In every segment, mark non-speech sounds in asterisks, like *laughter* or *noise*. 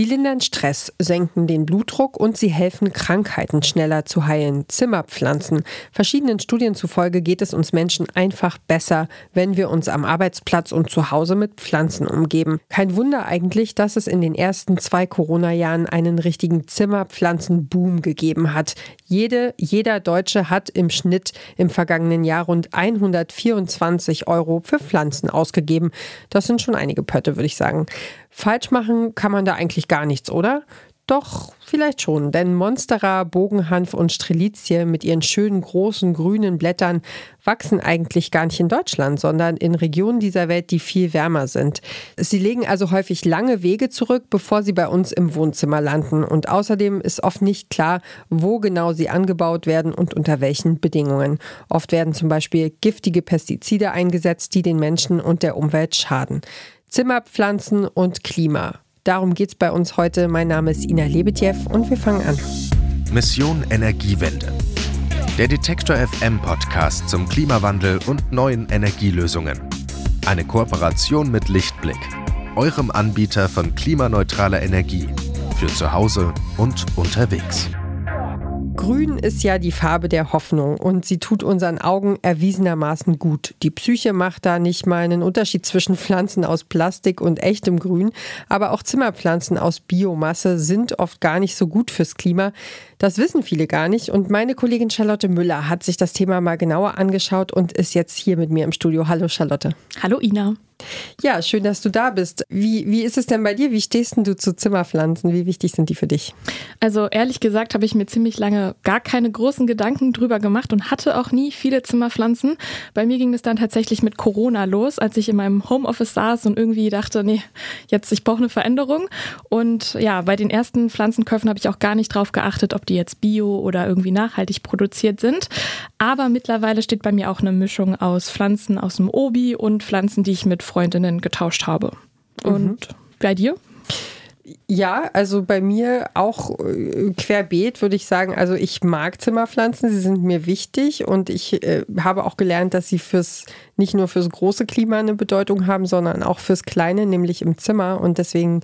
Sie lindern Stress, senken den Blutdruck und sie helfen, Krankheiten schneller zu heilen. Zimmerpflanzen. Verschiedenen Studien zufolge geht es uns Menschen einfach besser, wenn wir uns am Arbeitsplatz und zu Hause mit Pflanzen umgeben. Kein Wunder eigentlich, dass es in den ersten zwei Corona-Jahren einen richtigen Zimmerpflanzenboom gegeben hat. Jede, jeder Deutsche hat im Schnitt im vergangenen Jahr rund 124 Euro für Pflanzen ausgegeben. Das sind schon einige Pötte, würde ich sagen. Falsch machen kann man da eigentlich gar nichts, oder? Doch, vielleicht schon, denn Monstera, Bogenhanf und Strelizie mit ihren schönen großen grünen Blättern wachsen eigentlich gar nicht in Deutschland, sondern in Regionen dieser Welt, die viel wärmer sind. Sie legen also häufig lange Wege zurück, bevor sie bei uns im Wohnzimmer landen. Und außerdem ist oft nicht klar, wo genau sie angebaut werden und unter welchen Bedingungen. Oft werden zum Beispiel giftige Pestizide eingesetzt, die den Menschen und der Umwelt schaden. Zimmerpflanzen und Klima. Darum geht es bei uns heute. Mein Name ist Ina Lebetjew und wir fangen an. Mission Energiewende. Der Detektor FM Podcast zum Klimawandel und neuen Energielösungen. Eine Kooperation mit Lichtblick, eurem Anbieter von klimaneutraler Energie für zu Hause und unterwegs. Grün ist ja die Farbe der Hoffnung und sie tut unseren Augen erwiesenermaßen gut. Die Psyche macht da nicht mal einen Unterschied zwischen Pflanzen aus Plastik und echtem Grün, aber auch Zimmerpflanzen aus Biomasse sind oft gar nicht so gut fürs Klima. Das wissen viele gar nicht und meine Kollegin Charlotte Müller hat sich das Thema mal genauer angeschaut und ist jetzt hier mit mir im Studio. Hallo Charlotte. Hallo Ina. Ja, schön, dass du da bist. Wie, wie ist es denn bei dir? Wie stehst du zu Zimmerpflanzen? Wie wichtig sind die für dich? Also ehrlich gesagt habe ich mir ziemlich lange gar keine großen Gedanken drüber gemacht und hatte auch nie viele Zimmerpflanzen. Bei mir ging es dann tatsächlich mit Corona los, als ich in meinem Homeoffice saß und irgendwie dachte, nee, jetzt ich brauche eine Veränderung. Und ja, bei den ersten Pflanzenkäufen habe ich auch gar nicht drauf geachtet, ob die jetzt bio oder irgendwie nachhaltig produziert sind. Aber mittlerweile steht bei mir auch eine Mischung aus Pflanzen aus dem Obi und Pflanzen, die ich mit Freundinnen getauscht habe. Und mhm. bei dir? Ja, also bei mir auch äh, querbeet würde ich sagen. Also ich mag Zimmerpflanzen, sie sind mir wichtig und ich äh, habe auch gelernt, dass sie fürs nicht nur fürs große Klima eine Bedeutung haben, sondern auch fürs kleine, nämlich im Zimmer. Und deswegen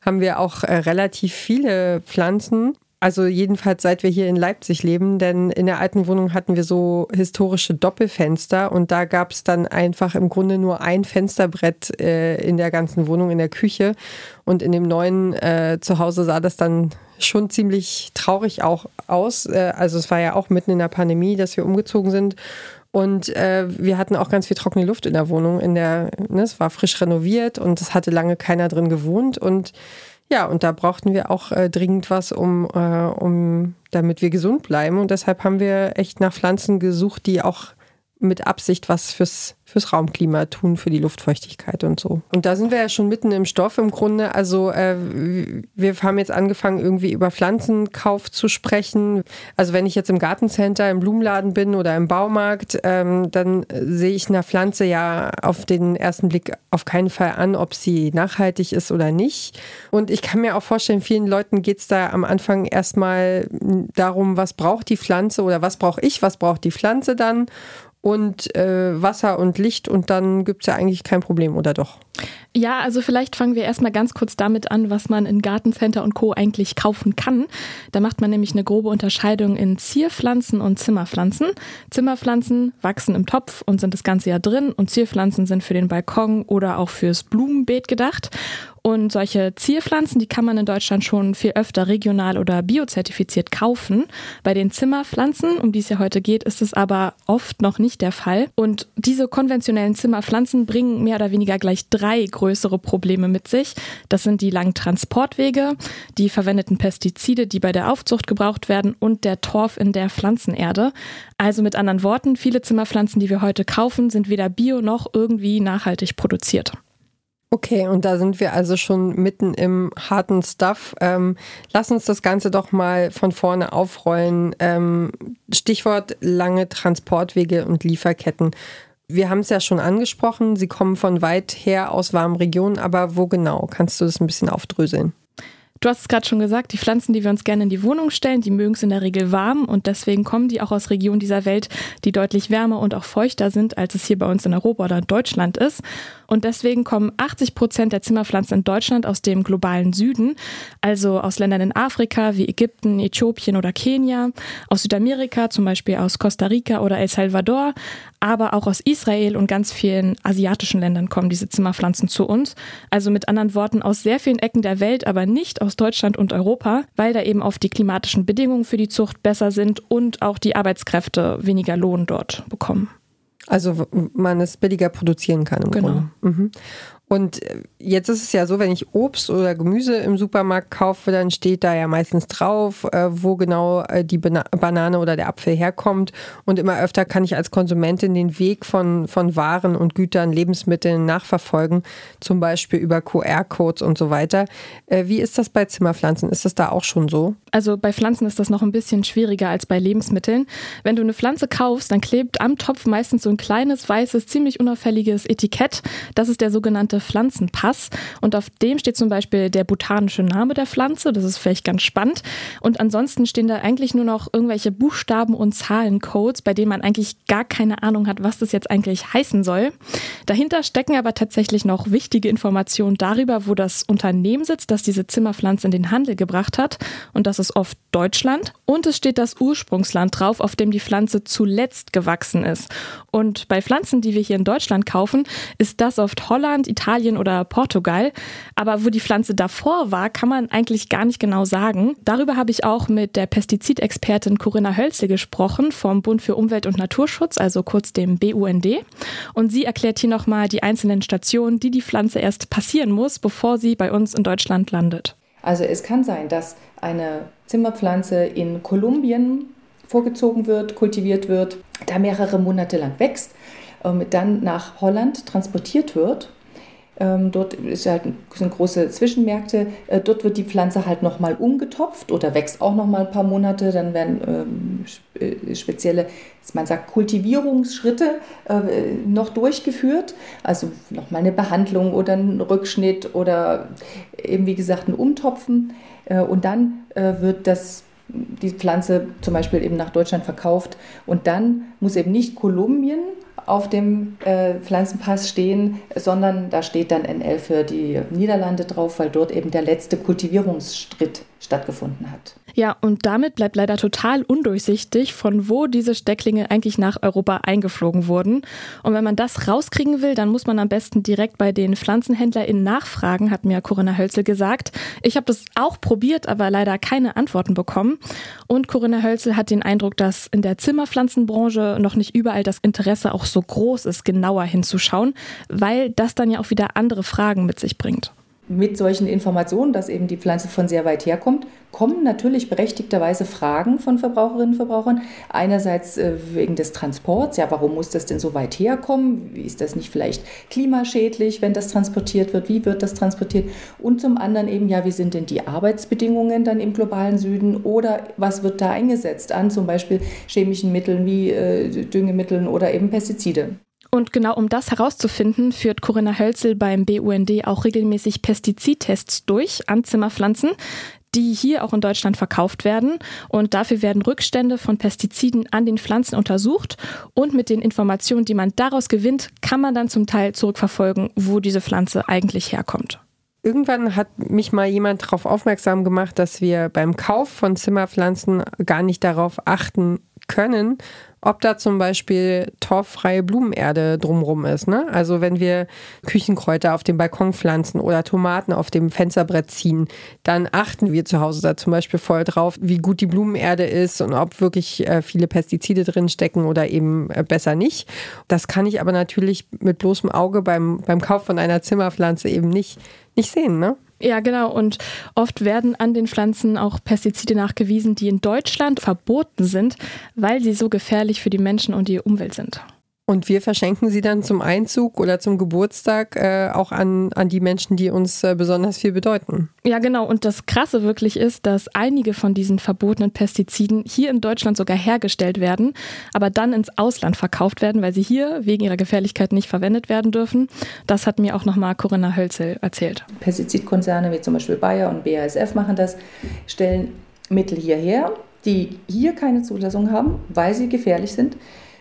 haben wir auch äh, relativ viele Pflanzen. Also jedenfalls seit wir hier in Leipzig leben, denn in der alten Wohnung hatten wir so historische Doppelfenster und da gab es dann einfach im Grunde nur ein Fensterbrett äh, in der ganzen Wohnung, in der Küche. Und in dem neuen äh, Zuhause sah das dann schon ziemlich traurig auch aus. Äh, also es war ja auch mitten in der Pandemie, dass wir umgezogen sind. Und äh, wir hatten auch ganz viel trockene Luft in der Wohnung. In der, ne, es war frisch renoviert und es hatte lange keiner drin gewohnt. Und ja, und da brauchten wir auch äh, dringend was, um, äh, um, damit wir gesund bleiben. Und deshalb haben wir echt nach Pflanzen gesucht, die auch mit Absicht was fürs, fürs Raumklima tun, für die Luftfeuchtigkeit und so. Und da sind wir ja schon mitten im Stoff im Grunde. Also äh, wir haben jetzt angefangen, irgendwie über Pflanzenkauf zu sprechen. Also wenn ich jetzt im Gartencenter, im Blumenladen bin oder im Baumarkt, ähm, dann sehe ich einer Pflanze ja auf den ersten Blick auf keinen Fall an, ob sie nachhaltig ist oder nicht. Und ich kann mir auch vorstellen, vielen Leuten geht es da am Anfang erstmal darum, was braucht die Pflanze oder was brauche ich, was braucht die Pflanze dann und äh, Wasser und Licht und dann gibt es ja eigentlich kein Problem, oder doch? Ja, also vielleicht fangen wir erstmal ganz kurz damit an, was man in Gartencenter und Co. eigentlich kaufen kann. Da macht man nämlich eine grobe Unterscheidung in Zierpflanzen und Zimmerpflanzen. Zimmerpflanzen wachsen im Topf und sind das ganze Jahr drin und Zierpflanzen sind für den Balkon oder auch fürs Blumenbeet gedacht. Und solche Zierpflanzen, die kann man in Deutschland schon viel öfter regional oder biozertifiziert kaufen. Bei den Zimmerpflanzen, um die es ja heute geht, ist es aber oft noch nicht der Fall. Und diese konventionellen Zimmerpflanzen bringen mehr oder weniger gleich drei größere Probleme mit sich. Das sind die langen Transportwege, die verwendeten Pestizide, die bei der Aufzucht gebraucht werden und der Torf in der Pflanzenerde. Also mit anderen Worten, viele Zimmerpflanzen, die wir heute kaufen, sind weder bio noch irgendwie nachhaltig produziert. Okay, und da sind wir also schon mitten im harten Stuff. Ähm, lass uns das Ganze doch mal von vorne aufrollen. Ähm, Stichwort lange Transportwege und Lieferketten. Wir haben es ja schon angesprochen, Sie kommen von weit her aus warmen Regionen, aber wo genau? Kannst du das ein bisschen aufdröseln? Du hast es gerade schon gesagt, die Pflanzen, die wir uns gerne in die Wohnung stellen, die mögen es in der Regel warm und deswegen kommen die auch aus Regionen dieser Welt, die deutlich wärmer und auch feuchter sind, als es hier bei uns in Europa oder in Deutschland ist. Und deswegen kommen 80 Prozent der Zimmerpflanzen in Deutschland aus dem globalen Süden, also aus Ländern in Afrika wie Ägypten, Äthiopien oder Kenia, aus Südamerika, zum Beispiel aus Costa Rica oder El Salvador, aber auch aus Israel und ganz vielen asiatischen Ländern kommen diese Zimmerpflanzen zu uns. Also mit anderen Worten aus sehr vielen Ecken der Welt, aber nicht aus Deutschland und Europa, weil da eben oft die klimatischen Bedingungen für die Zucht besser sind und auch die Arbeitskräfte weniger Lohn dort bekommen. Also man es billiger produzieren kann im genau. Grunde. Mhm. Und äh, jetzt ist es ja so, wenn ich Obst oder Gemüse im Supermarkt kaufe, dann steht da ja meistens drauf, äh, wo genau äh, die Banane oder der Apfel herkommt. Und immer öfter kann ich als Konsumentin den Weg von, von Waren und Gütern, Lebensmitteln nachverfolgen, zum Beispiel über QR-Codes und so weiter. Wie ist das bei Zimmerpflanzen? Ist das da auch schon so? Also bei Pflanzen ist das noch ein bisschen schwieriger als bei Lebensmitteln. Wenn du eine Pflanze kaufst, dann klebt am Topf meistens so ein kleines, weißes, ziemlich unauffälliges Etikett. Das ist der sogenannte Pflanzenpass und auf dem steht zum Beispiel der botanische Name der Pflanze. Das ist vielleicht ganz spannend. Und ansonsten stehen da eigentlich nur noch irgendwelche Buchstaben und Zahlencodes, bei denen man eigentlich gar keine Ahnung hat, was das jetzt eigentlich heißen soll. Dahinter stecken aber tatsächlich noch wichtige Informationen darüber, wo das Unternehmen sitzt, das diese Zimmerpflanze in den Handel gebracht hat. Und das ist oft Deutschland. Und es steht das Ursprungsland drauf, auf dem die Pflanze zuletzt gewachsen ist. Und bei Pflanzen, die wir hier in Deutschland kaufen, ist das oft Holland, Italien, Italien oder Portugal. Aber wo die Pflanze davor war, kann man eigentlich gar nicht genau sagen. Darüber habe ich auch mit der Pestizidexpertin Corinna Hölzel gesprochen vom Bund für Umwelt und Naturschutz, also kurz dem BUND. Und sie erklärt hier nochmal die einzelnen Stationen, die die Pflanze erst passieren muss, bevor sie bei uns in Deutschland landet. Also es kann sein, dass eine Zimmerpflanze in Kolumbien vorgezogen wird, kultiviert wird, da mehrere Monate lang wächst, ähm, dann nach Holland transportiert wird dort ist halt, sind große Zwischenmärkte. Äh, dort wird die Pflanze halt nochmal umgetopft oder wächst auch nochmal ein paar Monate. Dann werden ähm, äh, spezielle, man sagt, Kultivierungsschritte äh, noch durchgeführt. Also nochmal eine Behandlung oder ein Rückschnitt oder eben wie gesagt ein Umtopfen. Und dann wird das die Pflanze zum Beispiel eben nach Deutschland verkauft. Und dann muss eben nicht Kolumbien auf dem äh, Pflanzenpass stehen, sondern da steht dann NL für die Niederlande drauf, weil dort eben der letzte Kultivierungsschritt stattgefunden hat. Ja, und damit bleibt leider total undurchsichtig, von wo diese Stecklinge eigentlich nach Europa eingeflogen wurden. Und wenn man das rauskriegen will, dann muss man am besten direkt bei den PflanzenhändlerInnen nachfragen, hat mir Corinna Hölzel gesagt. Ich habe das auch probiert, aber leider keine Antworten bekommen. Und Corinna Hölzel hat den Eindruck, dass in der Zimmerpflanzenbranche noch nicht überall das Interesse auch so groß ist, genauer hinzuschauen, weil das dann ja auch wieder andere Fragen mit sich bringt mit solchen Informationen, dass eben die Pflanze von sehr weit herkommt, kommen natürlich berechtigterweise Fragen von Verbraucherinnen und Verbrauchern. Einerseits äh, wegen des Transports, ja, warum muss das denn so weit herkommen? Ist das nicht vielleicht klimaschädlich, wenn das transportiert wird? Wie wird das transportiert? Und zum anderen eben, ja, wie sind denn die Arbeitsbedingungen dann im globalen Süden oder was wird da eingesetzt an zum Beispiel chemischen Mitteln wie äh, Düngemitteln oder eben Pestizide? Und genau um das herauszufinden, führt Corinna Hölzel beim BUND auch regelmäßig Pestizidtests durch an Zimmerpflanzen, die hier auch in Deutschland verkauft werden. Und dafür werden Rückstände von Pestiziden an den Pflanzen untersucht. Und mit den Informationen, die man daraus gewinnt, kann man dann zum Teil zurückverfolgen, wo diese Pflanze eigentlich herkommt. Irgendwann hat mich mal jemand darauf aufmerksam gemacht, dass wir beim Kauf von Zimmerpflanzen gar nicht darauf achten können, ob da zum Beispiel torffreie Blumenerde drumrum ist. Ne? Also wenn wir Küchenkräuter auf dem Balkon pflanzen oder Tomaten auf dem Fensterbrett ziehen, dann achten wir zu Hause da zum Beispiel voll drauf, wie gut die Blumenerde ist und ob wirklich äh, viele Pestizide drin stecken oder eben äh, besser nicht. Das kann ich aber natürlich mit bloßem Auge beim, beim Kauf von einer Zimmerpflanze eben nicht, nicht sehen. Ne? Ja, genau. Und oft werden an den Pflanzen auch Pestizide nachgewiesen, die in Deutschland verboten sind, weil sie so gefährlich für die Menschen und die Umwelt sind. Und wir verschenken sie dann zum Einzug oder zum Geburtstag äh, auch an, an die Menschen, die uns äh, besonders viel bedeuten. Ja, genau. Und das Krasse wirklich ist, dass einige von diesen verbotenen Pestiziden hier in Deutschland sogar hergestellt werden, aber dann ins Ausland verkauft werden, weil sie hier wegen ihrer Gefährlichkeit nicht verwendet werden dürfen. Das hat mir auch nochmal Corinna Hölzel erzählt. Pestizidkonzerne wie zum Beispiel Bayer und BASF machen das, stellen Mittel hierher, die hier keine Zulassung haben, weil sie gefährlich sind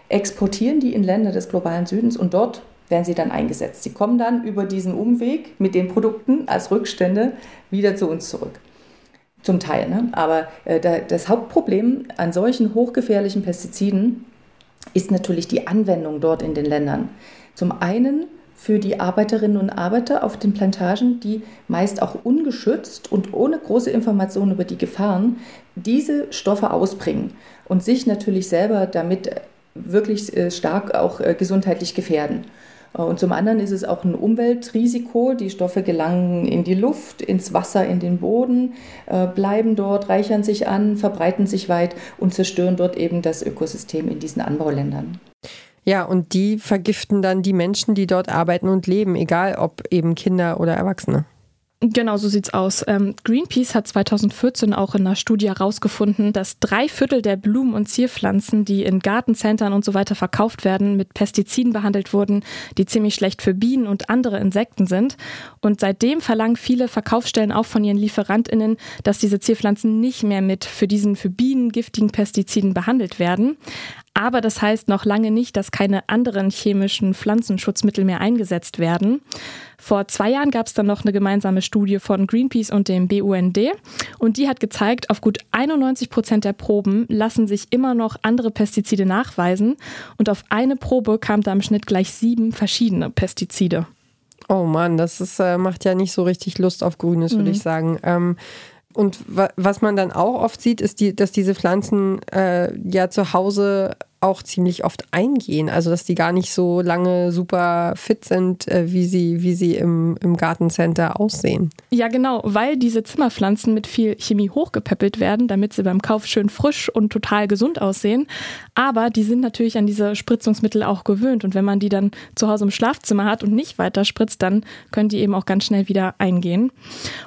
exportieren die in Länder des globalen Südens und dort werden sie dann eingesetzt. Sie kommen dann über diesen Umweg mit den Produkten als Rückstände wieder zu uns zurück. Zum Teil. Ne? Aber äh, da, das Hauptproblem an solchen hochgefährlichen Pestiziden ist natürlich die Anwendung dort in den Ländern. Zum einen für die Arbeiterinnen und Arbeiter auf den Plantagen, die meist auch ungeschützt und ohne große Informationen über die Gefahren diese Stoffe ausbringen und sich natürlich selber damit wirklich äh, stark auch äh, gesundheitlich gefährden. Äh, und zum anderen ist es auch ein Umweltrisiko. Die Stoffe gelangen in die Luft, ins Wasser, in den Boden, bleiben dort, reichern sich an, verbreiten sich weit und zerstören dort eben das Ökosystem in diesen Anbauländern. Ja, und die vergiften dann die Menschen, die dort arbeiten und leben, egal ob eben Kinder oder Erwachsene. Genau, so sieht's aus. Ähm, Greenpeace hat 2014 auch in einer Studie herausgefunden, dass drei Viertel der Blumen- und Zierpflanzen, die in Gartencentern und so weiter verkauft werden, mit Pestiziden behandelt wurden, die ziemlich schlecht für Bienen und andere Insekten sind. Und seitdem verlangen viele Verkaufsstellen auch von ihren LieferantInnen, dass diese Zierpflanzen nicht mehr mit für diesen für Bienen giftigen Pestiziden behandelt werden. Aber das heißt noch lange nicht, dass keine anderen chemischen Pflanzenschutzmittel mehr eingesetzt werden. Vor zwei Jahren gab es dann noch eine gemeinsame Studie von Greenpeace und dem BUND und die hat gezeigt, auf gut 91 Prozent der Proben lassen sich immer noch andere Pestizide nachweisen und auf eine Probe kam da im Schnitt gleich sieben verschiedene Pestizide. Oh Mann, das ist, äh, macht ja nicht so richtig Lust auf Grünes, würde mhm. ich sagen. Ähm, und was man dann auch oft sieht, ist, die, dass diese Pflanzen äh, ja zu Hause auch ziemlich oft eingehen. Also dass die gar nicht so lange super fit sind, äh, wie sie, wie sie im, im Gartencenter aussehen. Ja, genau, weil diese Zimmerpflanzen mit viel Chemie hochgepäppelt werden, damit sie beim Kauf schön frisch und total gesund aussehen. Aber die sind natürlich an diese Spritzungsmittel auch gewöhnt. Und wenn man die dann zu Hause im Schlafzimmer hat und nicht weiter spritzt, dann können die eben auch ganz schnell wieder eingehen.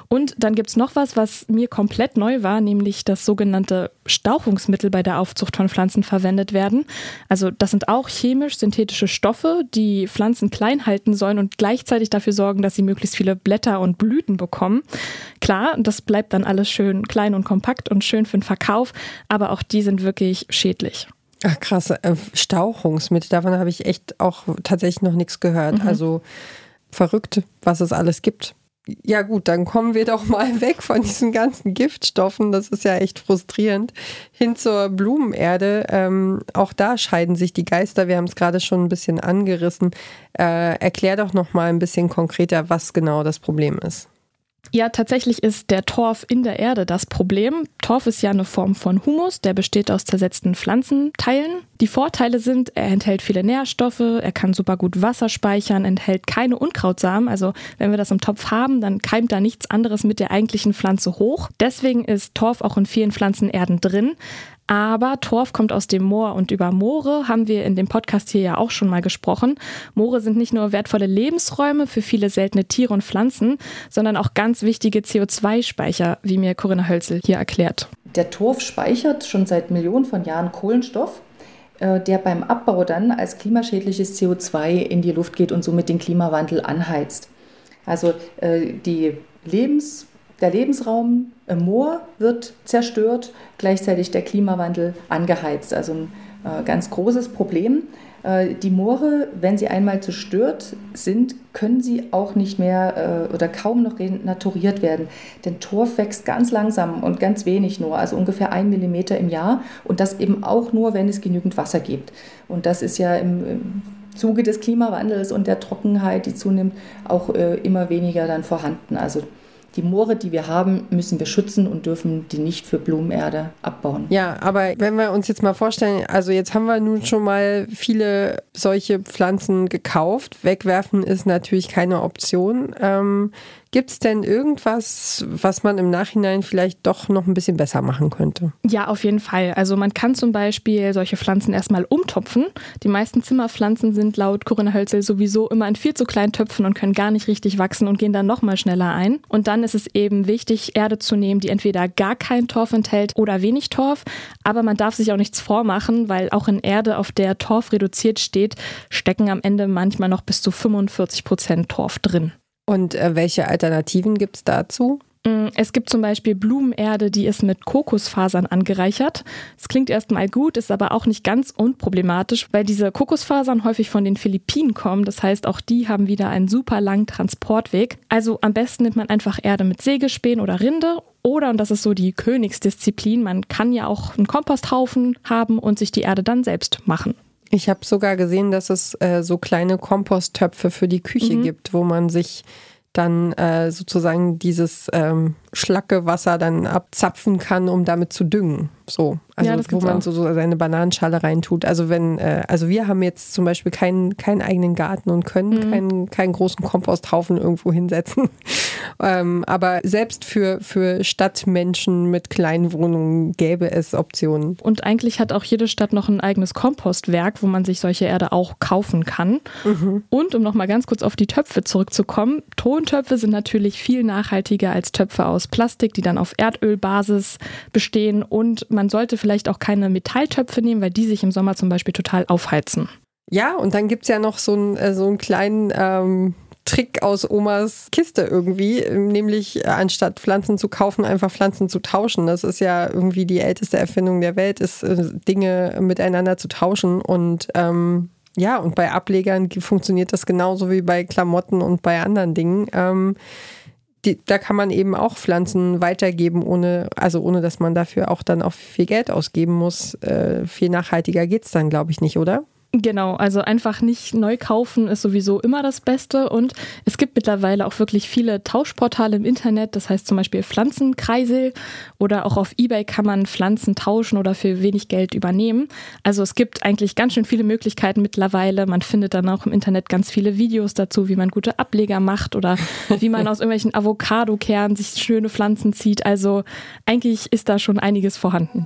Und dann gibt es noch was, was mir komplett neu war, nämlich das sogenannte Stauchungsmittel bei der Aufzucht von Pflanzen verwendet werden. Also das sind auch chemisch-synthetische Stoffe, die Pflanzen klein halten sollen und gleichzeitig dafür sorgen, dass sie möglichst viele Blätter und Blüten bekommen. Klar, das bleibt dann alles schön klein und kompakt und schön für den Verkauf, aber auch die sind wirklich schädlich. Ach krass, äh, Stauchungsmittel, davon habe ich echt auch tatsächlich noch nichts gehört. Mhm. Also verrückt, was es alles gibt. Ja gut, dann kommen wir doch mal *laughs* weg von diesen ganzen Giftstoffen. Das ist ja echt frustrierend. Hin zur Blumenerde. Ähm, auch da scheiden sich die Geister. Wir haben es gerade schon ein bisschen angerissen. Äh, erklär doch noch mal ein bisschen konkreter, was genau das Problem ist. Ja, tatsächlich ist der Torf in der Erde das Problem. Torf ist ja eine Form von Humus, der besteht aus zersetzten Pflanzenteilen. Die Vorteile sind, er enthält viele Nährstoffe, er kann super gut Wasser speichern, enthält keine Unkrautsamen. Also wenn wir das im Topf haben, dann keimt da nichts anderes mit der eigentlichen Pflanze hoch. Deswegen ist Torf auch in vielen Pflanzenerden drin. Aber Torf kommt aus dem Moor und über Moore haben wir in dem Podcast hier ja auch schon mal gesprochen. Moore sind nicht nur wertvolle Lebensräume für viele seltene Tiere und Pflanzen, sondern auch ganz wichtige CO2-Speicher, wie mir Corinna Hölzel hier erklärt. Der Torf speichert schon seit Millionen von Jahren Kohlenstoff äh, der beim Abbau dann als klimaschädliches CO2 in die Luft geht und somit den Klimawandel anheizt. Also äh, die Lebens der Lebensraum im Moor wird zerstört, gleichzeitig der Klimawandel angeheizt. Also ein äh, ganz großes Problem. Äh, die Moore, wenn sie einmal zerstört sind, können sie auch nicht mehr äh, oder kaum noch renaturiert werden. Denn Torf wächst ganz langsam und ganz wenig nur, also ungefähr ein Millimeter im Jahr. Und das eben auch nur, wenn es genügend Wasser gibt. Und das ist ja im, im Zuge des Klimawandels und der Trockenheit, die zunimmt, auch immer weniger dann vorhanden. Also die Moore, die wir haben, müssen wir schützen und dürfen die nicht für Blumenerde abbauen. Ja, aber wenn wir uns jetzt mal vorstellen, also jetzt haben wir nun schon mal viele solche Pflanzen gekauft. Wegwerfen ist natürlich keine Option. Ähm, Gibt es denn irgendwas, was man im Nachhinein vielleicht doch noch ein bisschen besser machen könnte? Ja, auf jeden Fall. Also man kann zum Beispiel solche Pflanzen erstmal umtopfen. Die meisten Zimmerpflanzen sind laut Corinna Hölzel sowieso immer in viel zu kleinen Töpfen und können gar nicht richtig wachsen und gehen dann nochmal schneller ein. Und dann ist es eben wichtig, Erde zu nehmen, die entweder gar kein Torf enthält oder wenig Torf. Aber man darf sich auch nichts vormachen, weil auch in Erde, auf der Torf reduziert steht, stecken am Ende manchmal noch bis zu 45 Prozent Torf drin. Und äh, welche Alternativen gibt es dazu? Mm, es gibt zum Beispiel Blumenerde, die ist mit Kokosfasern angereichert. Es klingt erstmal gut, ist aber auch nicht ganz unproblematisch, weil diese Kokosfasern häufig von den Philippinen kommen. Das heißt, auch die haben wieder einen super langen Transportweg. Also am besten nimmt man einfach Erde mit Sägespänen oder Rinde oder, und das ist so die Königsdisziplin, man kann ja auch einen Komposthaufen haben und sich die Erde dann selbst machen. Ich habe sogar gesehen, dass es äh, so kleine Komposttöpfe für die Küche mhm. gibt, wo man sich dann äh, sozusagen dieses ähm, Schlackewasser dann abzapfen kann, um damit zu düngen. So, also ja, wo man so, so, seine Bananenschale reintut. Also wenn, äh, also wir haben jetzt zum Beispiel keinen, keinen eigenen Garten und können mhm. keinen, keinen großen Komposthaufen irgendwo hinsetzen. *laughs* ähm, aber selbst für, für Stadtmenschen mit kleinen Wohnungen gäbe es Optionen. Und eigentlich hat auch jede Stadt noch ein eigenes Kompostwerk, wo man sich solche Erde auch kaufen kann. Mhm. Und um nochmal ganz kurz auf die Töpfe zurückzukommen, Tontöpfe sind natürlich viel nachhaltiger als Töpfe aus Plastik, die dann auf Erdölbasis bestehen und man sollte vielleicht auch keine Metalltöpfe nehmen, weil die sich im Sommer zum Beispiel total aufheizen. Ja, und dann gibt es ja noch so, ein, äh, so einen kleinen ähm, Trick aus Omas Kiste irgendwie, nämlich äh, anstatt Pflanzen zu kaufen, einfach Pflanzen zu tauschen. Das ist ja irgendwie die älteste Erfindung der Welt, ist äh, Dinge miteinander zu tauschen. Und ähm, ja, und bei Ablegern funktioniert das genauso wie bei Klamotten und bei anderen Dingen. Ähm, die, da kann man eben auch Pflanzen weitergeben, ohne, also ohne dass man dafür auch dann auch viel Geld ausgeben muss. Äh, viel nachhaltiger geht es dann, glaube ich, nicht, oder? Genau, also einfach nicht neu kaufen ist sowieso immer das Beste und es gibt mittlerweile auch wirklich viele Tauschportale im Internet, das heißt zum Beispiel Pflanzenkreisel oder auch auf Ebay kann man Pflanzen tauschen oder für wenig Geld übernehmen. Also es gibt eigentlich ganz schön viele Möglichkeiten mittlerweile. Man findet dann auch im Internet ganz viele Videos dazu, wie man gute Ableger macht oder *laughs* wie man aus irgendwelchen Avocado-Kernen sich schöne Pflanzen zieht. Also eigentlich ist da schon einiges vorhanden.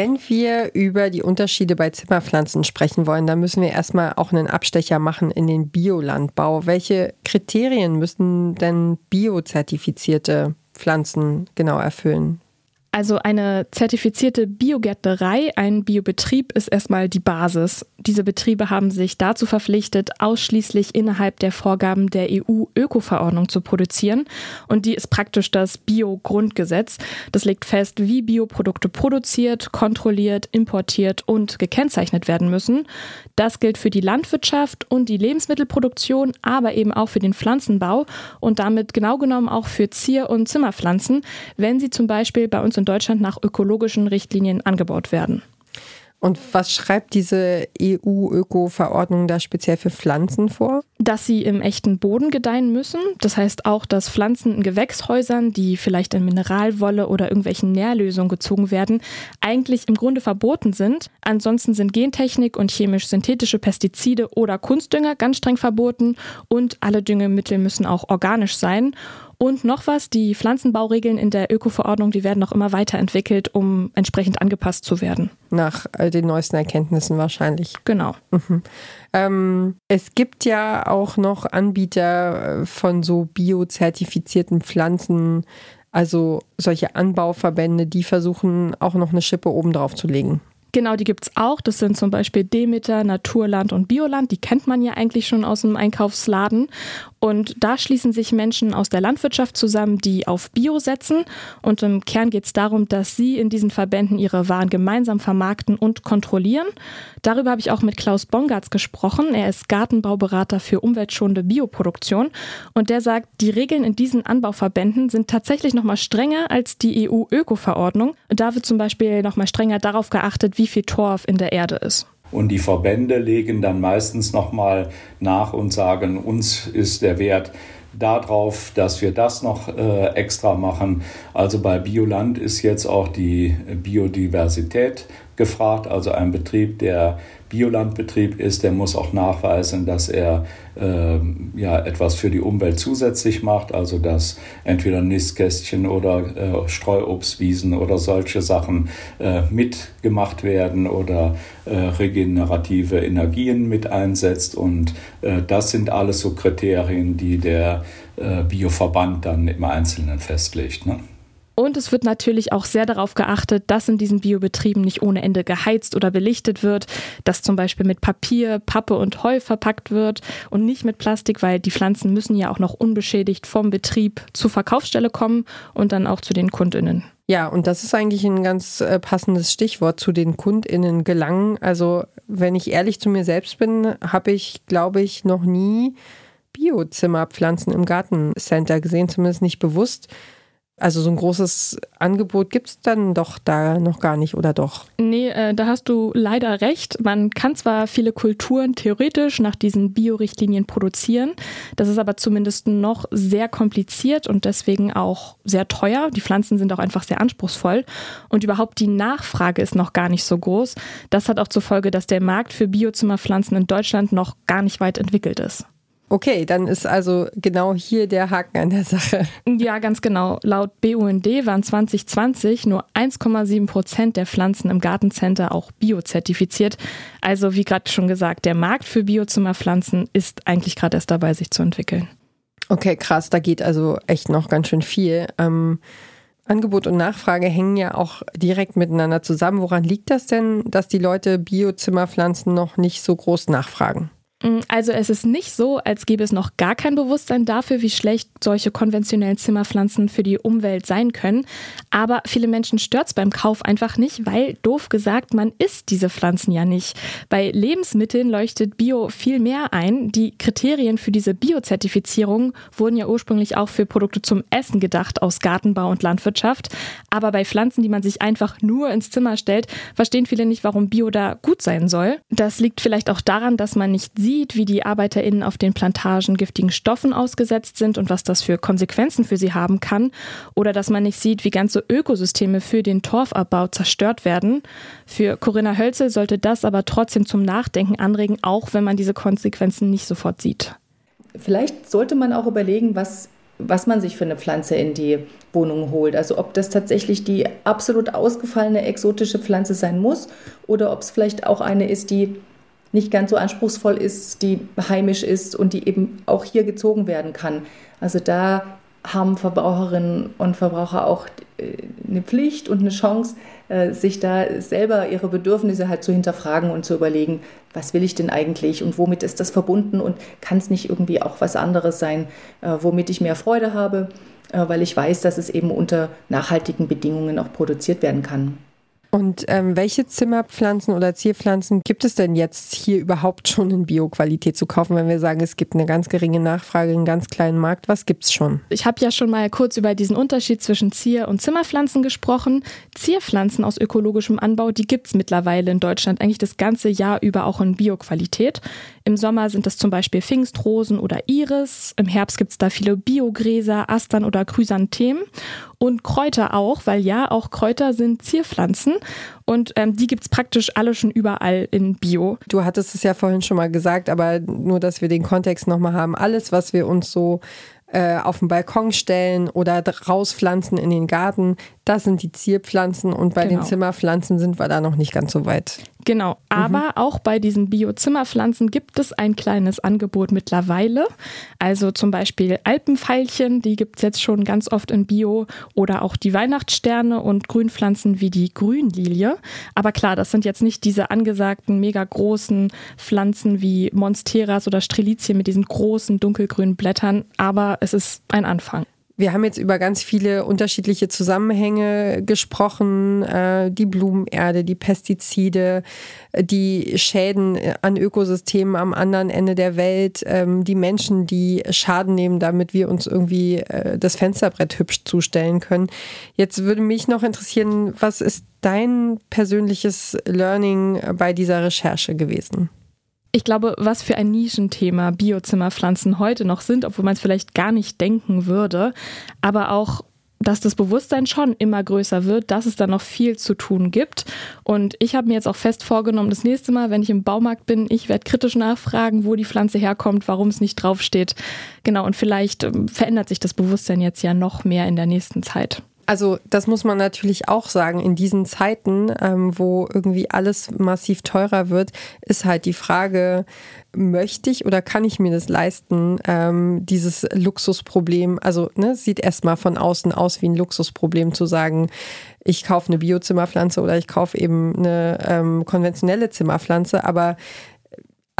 Wenn wir über die Unterschiede bei Zimmerpflanzen sprechen wollen, dann müssen wir erstmal auch einen Abstecher machen in den Biolandbau. Welche Kriterien müssen denn biozertifizierte Pflanzen genau erfüllen? Also eine zertifizierte Biogärtnerei, ein Biobetrieb ist erstmal die Basis. Diese Betriebe haben sich dazu verpflichtet, ausschließlich innerhalb der Vorgaben der EU-Öko-Verordnung zu produzieren. Und die ist praktisch das Bio-Grundgesetz. Das legt fest, wie Bioprodukte produziert, kontrolliert, importiert und gekennzeichnet werden müssen. Das gilt für die Landwirtschaft und die Lebensmittelproduktion, aber eben auch für den Pflanzenbau und damit genau genommen auch für Zier- und Zimmerpflanzen, wenn sie zum Beispiel bei uns in Deutschland nach ökologischen Richtlinien angebaut werden. Und was schreibt diese EU-Öko-Verordnung da speziell für Pflanzen vor? Dass sie im echten Boden gedeihen müssen. Das heißt auch, dass Pflanzen in Gewächshäusern, die vielleicht in Mineralwolle oder irgendwelchen Nährlösungen gezogen werden, eigentlich im Grunde verboten sind. Ansonsten sind Gentechnik und chemisch-synthetische Pestizide oder Kunstdünger ganz streng verboten und alle Düngemittel müssen auch organisch sein. Und noch was, die Pflanzenbauregeln in der Öko-Verordnung, die werden auch immer weiterentwickelt, um entsprechend angepasst zu werden. Nach den neuesten Erkenntnissen wahrscheinlich. Genau. Mhm. Ähm, es gibt ja auch noch Anbieter äh, von so biozertifizierten Pflanzen, also solche Anbauverbände, die versuchen auch noch eine Schippe oben drauf zu legen. Genau, die gibt es auch. Das sind zum Beispiel Demeter, Naturland und Bioland. Die kennt man ja eigentlich schon aus dem Einkaufsladen. Und da schließen sich Menschen aus der Landwirtschaft zusammen, die auf Bio setzen. Und im Kern geht es darum, dass sie in diesen Verbänden ihre Waren gemeinsam vermarkten und kontrollieren. Darüber habe ich auch mit Klaus Bongartz gesprochen. Er ist Gartenbauberater für umweltschonende Bioproduktion. Und der sagt, die Regeln in diesen Anbauverbänden sind tatsächlich noch mal strenger als die EU-Öko-Verordnung. Da wird zum Beispiel noch mal strenger darauf geachtet, wie viel Torf in der Erde ist. Und die Verbände legen dann meistens nochmal nach und sagen, uns ist der Wert darauf, dass wir das noch äh, extra machen. Also bei Bioland ist jetzt auch die Biodiversität gefragt. Also ein Betrieb, der Biolandbetrieb ist, der muss auch nachweisen, dass er ja, etwas für die Umwelt zusätzlich macht, also dass entweder Nistkästchen oder äh, Streuobstwiesen oder solche Sachen äh, mitgemacht werden oder äh, regenerative Energien mit einsetzt. Und äh, das sind alles so Kriterien, die der äh, Bioverband dann im Einzelnen festlegt. Ne? Und es wird natürlich auch sehr darauf geachtet, dass in diesen Biobetrieben nicht ohne Ende geheizt oder belichtet wird, dass zum Beispiel mit Papier, Pappe und Heu verpackt wird und nicht mit Plastik, weil die Pflanzen müssen ja auch noch unbeschädigt vom Betrieb zur Verkaufsstelle kommen und dann auch zu den Kundinnen. Ja, und das ist eigentlich ein ganz äh, passendes Stichwort zu den Kundinnen gelangen. Also, wenn ich ehrlich zu mir selbst bin, habe ich, glaube ich, noch nie Biozimmerpflanzen im Gartencenter gesehen, zumindest nicht bewusst. Also so ein großes Angebot gibt es dann doch da noch gar nicht, oder doch? Nee, äh, da hast du leider recht. Man kann zwar viele Kulturen theoretisch nach diesen Biorichtlinien produzieren, das ist aber zumindest noch sehr kompliziert und deswegen auch sehr teuer. Die Pflanzen sind auch einfach sehr anspruchsvoll und überhaupt die Nachfrage ist noch gar nicht so groß. Das hat auch zur Folge, dass der Markt für Biozimmerpflanzen in Deutschland noch gar nicht weit entwickelt ist. Okay, dann ist also genau hier der Haken an der Sache. Ja, ganz genau. Laut BUND waren 2020 nur 1,7 Prozent der Pflanzen im Gartencenter auch biozertifiziert. Also wie gerade schon gesagt, der Markt für Biozimmerpflanzen ist eigentlich gerade erst dabei, sich zu entwickeln. Okay, krass, da geht also echt noch ganz schön viel. Ähm, Angebot und Nachfrage hängen ja auch direkt miteinander zusammen. Woran liegt das denn, dass die Leute Biozimmerpflanzen noch nicht so groß nachfragen? Mm, also es ist nicht so, als gäbe es noch gar kein Bewusstsein dafür, wie schlecht solche konventionellen Zimmerpflanzen für die Umwelt sein können. Aber viele Menschen stört es beim Kauf einfach nicht, weil, doof gesagt, man isst diese Pflanzen ja nicht. Bei Lebensmitteln leuchtet Bio viel mehr ein. Die Kriterien für diese Biozertifizierung wurden ja ursprünglich auch für Produkte zum Essen gedacht aus Gartenbau und Landwirtschaft. Aber bei Pflanzen, die man sich einfach nur ins Zimmer stellt, verstehen viele nicht, warum Bio da gut sein soll. Das liegt vielleicht auch daran, dass man nicht sieht, sieht, wie die ArbeiterInnen auf den Plantagen giftigen Stoffen ausgesetzt sind und was das für Konsequenzen für sie haben kann. Oder dass man nicht sieht, wie ganze Ökosysteme für den Torfabbau zerstört werden. Für Corinna Hölzel sollte das aber trotzdem zum Nachdenken anregen, auch wenn man diese Konsequenzen nicht sofort sieht. Vielleicht sollte man auch überlegen, was was man sich für eine Pflanze in die Wohnung holt. Also ob das tatsächlich die absolut ausgefallene exotische Pflanze sein muss oder ob es vielleicht auch eine ist, die nicht ganz so anspruchsvoll ist, die heimisch ist und die eben auch hier gezogen werden kann. Also da haben Verbraucherinnen und Verbraucher auch äh, eine Pflicht und eine Chance, äh, sich da selber ihre Bedürfnisse halt zu hinterfragen und zu überlegen, was will ich denn eigentlich und womit ist das verbunden und kann es nicht irgendwie auch was anderes sein, äh, womit ich mehr Freude habe, weil ich weiß, dass es eben unter nachhaltigen Bedingungen auch produziert werden kann. Und ähm, welche Zimmerpflanzen oder Zierpflanzen gibt es denn jetzt hier überhaupt schon in Bioqualität zu kaufen, wenn wir sagen, es gibt eine ganz geringe Nachfrage, einen ganz kleinen Markt? Was gibt es schon? Ich habe ja schon mal kurz über diesen Unterschied zwischen Zier- und Zimmerpflanzen gesprochen. Zierpflanzen aus ökologischem Anbau, die gibt es mittlerweile in Deutschland eigentlich das ganze Jahr über auch in Bioqualität. Im Sommer sind das zum Beispiel Pfingstrosen oder Iris. Im Herbst gibt es da viele Biogräser, Astern oder Chrysanthemen. Und Kräuter auch, weil ja, auch Kräuter sind Zierpflanzen. Und ähm, die gibt es praktisch alle schon überall in Bio. Du hattest es ja vorhin schon mal gesagt, aber nur, dass wir den Kontext nochmal haben. Alles, was wir uns so äh, auf den Balkon stellen oder rauspflanzen in den Garten. Das sind die Zierpflanzen und bei genau. den Zimmerpflanzen sind wir da noch nicht ganz so weit. Genau, aber mhm. auch bei diesen Bio-Zimmerpflanzen gibt es ein kleines Angebot mittlerweile. Also zum Beispiel Alpenfeilchen, die gibt es jetzt schon ganz oft in Bio oder auch die Weihnachtssterne und Grünpflanzen wie die Grünlilie. Aber klar, das sind jetzt nicht diese angesagten, mega großen Pflanzen wie Monsteras oder Strelizien mit diesen großen dunkelgrünen Blättern, aber es ist ein Anfang. Wir haben jetzt über ganz viele unterschiedliche Zusammenhänge gesprochen, äh, die Blumenerde, die Pestizide, die Schäden an Ökosystemen am anderen Ende der Welt, ähm, die Menschen, die Schaden nehmen, damit wir uns irgendwie äh, das Fensterbrett hübsch zustellen können. Jetzt würde mich noch interessieren, was ist dein persönliches Learning bei dieser Recherche gewesen? Ich glaube, was für ein Nischenthema Biozimmerpflanzen heute noch sind, obwohl man es vielleicht gar nicht denken würde, aber auch dass das Bewusstsein schon immer größer wird, dass es da noch viel zu tun gibt. Und ich habe mir jetzt auch fest vorgenommen, das nächste Mal, wenn ich im Baumarkt bin, ich werde kritisch nachfragen, wo die Pflanze herkommt, warum es nicht draufsteht. Genau, und vielleicht ähm, verändert sich das Bewusstsein jetzt ja noch mehr in der nächsten Zeit. Also das muss man natürlich auch sagen. In diesen Zeiten, ähm, wo irgendwie alles massiv teurer wird, ist halt die Frage, möchte ich oder kann ich mir das leisten, ähm, dieses Luxusproblem, also ne, sieht erstmal von außen aus wie ein Luxusproblem zu sagen, ich kaufe eine Biozimmerpflanze oder ich kaufe eben eine ähm, konventionelle Zimmerpflanze, aber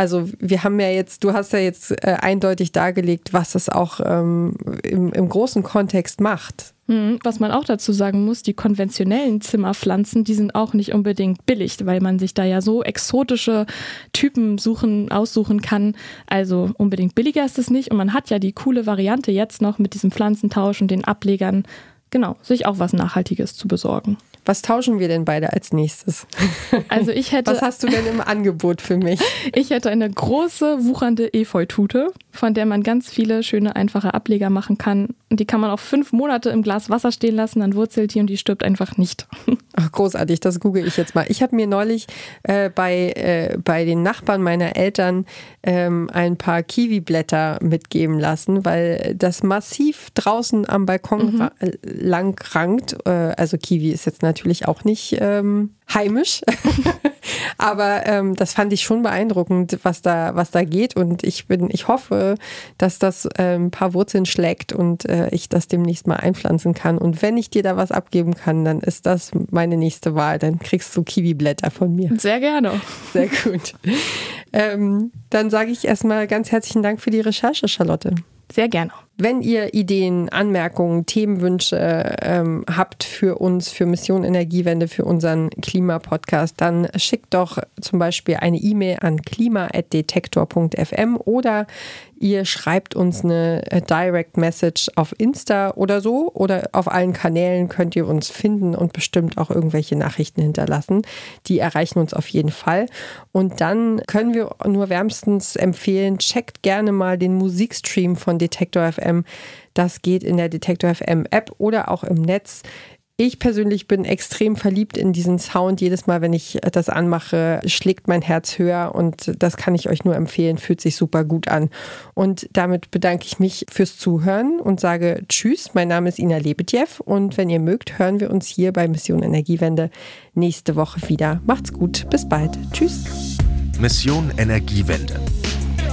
also wir haben ja jetzt, du hast ja jetzt äh, eindeutig dargelegt, was es auch ähm, im, im großen Kontext macht. Hm, was man auch dazu sagen muss, die konventionellen Zimmerpflanzen, die sind auch nicht unbedingt billig, weil man sich da ja so exotische Typen suchen, aussuchen kann. Also unbedingt billiger ist es nicht. Und man hat ja die coole Variante jetzt noch mit diesem Pflanzentausch und den Ablegern, genau, sich auch was Nachhaltiges zu besorgen. Was tauschen wir denn beide als nächstes? *laughs* Also ich hätte. Was hast du denn im Angebot für mich? Ich hätte eine große, wuchernde Efeutute, von der man ganz viele schöne, einfache Ableger machen kann. Und die kann man auch fünf Monate im Glas Wasser stehen lassen, dann wurzelt die und die stirbt einfach nicht. *laughs* Ach, großartig, das google ich jetzt mal. Ich habe mir neulich äh, bei, äh, bei den Nachbarn meiner Eltern ähm, ein paar Kiwi-Blätter mitgeben lassen, weil das massiv draußen am Balkon mhm. lang rankt. Äh, also Kiwi ist jetzt natürlich auch nicht ähm, heimisch. *laughs* Aber ähm, das fand ich schon beeindruckend, was da, was da geht. Und ich bin, ich hoffe, dass das äh, ein paar Wurzeln schlägt und äh, ich das demnächst mal einpflanzen kann. Und wenn ich dir da was abgeben kann, dann ist das meine nächste Wahl. Dann kriegst du Kiwi-Blätter von mir. Sehr gerne. Sehr gut. Ähm, dann sage ich erstmal ganz herzlichen Dank für die Recherche, Charlotte. Sehr gerne. Wenn ihr Ideen, Anmerkungen, Themenwünsche ähm, habt für uns, für Mission Energiewende, für unseren Klimapodcast, dann schickt doch zum Beispiel eine E-Mail an klima.detektor.fm oder ihr schreibt uns eine äh, Direct Message auf Insta oder so oder auf allen Kanälen könnt ihr uns finden und bestimmt auch irgendwelche Nachrichten hinterlassen. Die erreichen uns auf jeden Fall. Und dann können wir nur wärmstens empfehlen, checkt gerne mal den Musikstream von Detektor FM FM. Das geht in der Detektor FM App oder auch im Netz. Ich persönlich bin extrem verliebt in diesen Sound. Jedes Mal, wenn ich das anmache, schlägt mein Herz höher und das kann ich euch nur empfehlen. Fühlt sich super gut an. Und damit bedanke ich mich fürs Zuhören und sage Tschüss. Mein Name ist Ina Lebedjew und wenn ihr mögt, hören wir uns hier bei Mission Energiewende nächste Woche wieder. Macht's gut. Bis bald. Tschüss. Mission Energiewende